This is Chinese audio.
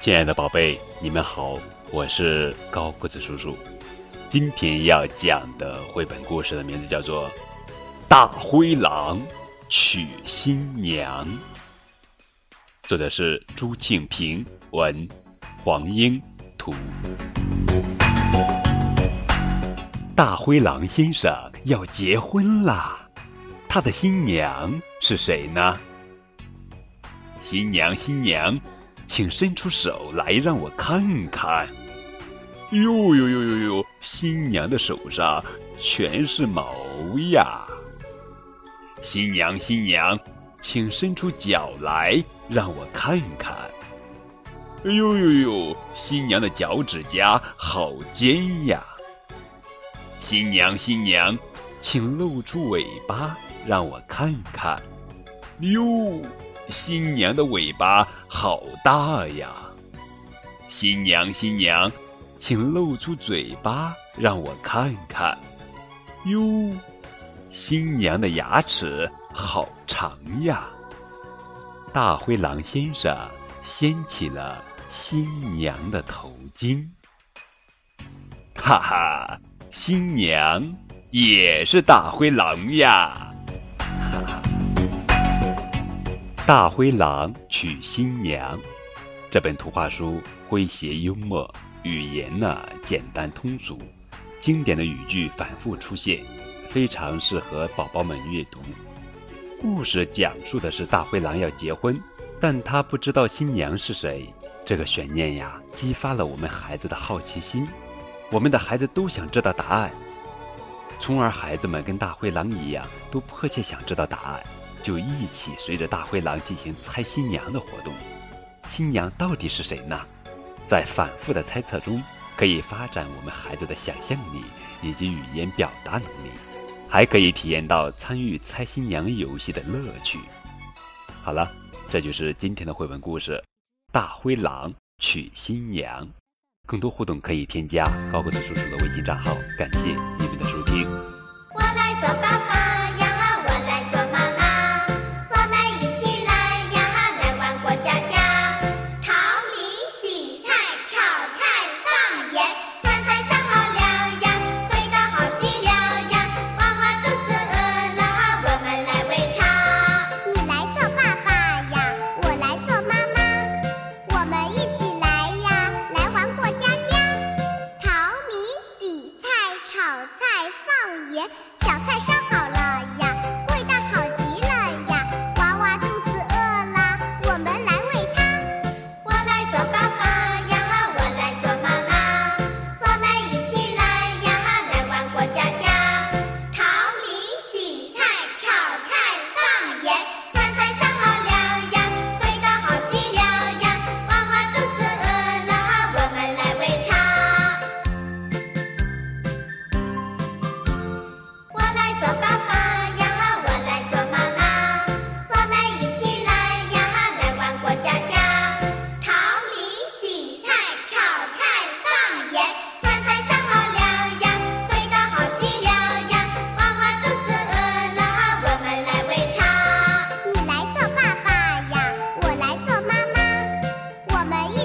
亲爱的宝贝，你们好，我是高个子叔叔。今天要讲的绘本故事的名字叫做《大灰狼娶新娘》，作者是朱庆平，文黄英图。大灰狼先生要结婚啦，他的新娘是谁呢？新娘，新娘。请伸出手来，让我看看。哟哟哟哟哟！新娘的手上全是毛呀。新娘新娘，请伸出脚来，让我看看。哎呦呦呦！新娘的脚趾甲好尖呀。新娘新娘，请露出尾巴，让我看看。哟。新娘的尾巴好大呀！新娘新娘，请露出嘴巴让我看看。哟，新娘的牙齿好长呀！大灰狼先生掀起了新娘的头巾。哈哈，新娘也是大灰狼呀！大灰狼娶新娘，这本图画书诙谐幽默，语言呢简单通俗，经典的语句反复出现，非常适合宝宝们阅读。故事讲述的是大灰狼要结婚，但他不知道新娘是谁。这个悬念呀，激发了我们孩子的好奇心。我们的孩子都想知道答案，从而孩子们跟大灰狼一样，都迫切想知道答案。就一起随着大灰狼进行猜新娘的活动。新娘到底是谁呢？在反复的猜测中，可以发展我们孩子的想象力以及语言表达能力，还可以体验到参与猜新娘游戏的乐趣。好了，这就是今天的绘本故事《大灰狼娶新娘》。更多互动可以添加高个子叔叔的微信账号。感谢你们的收听。我来做爸爸。们。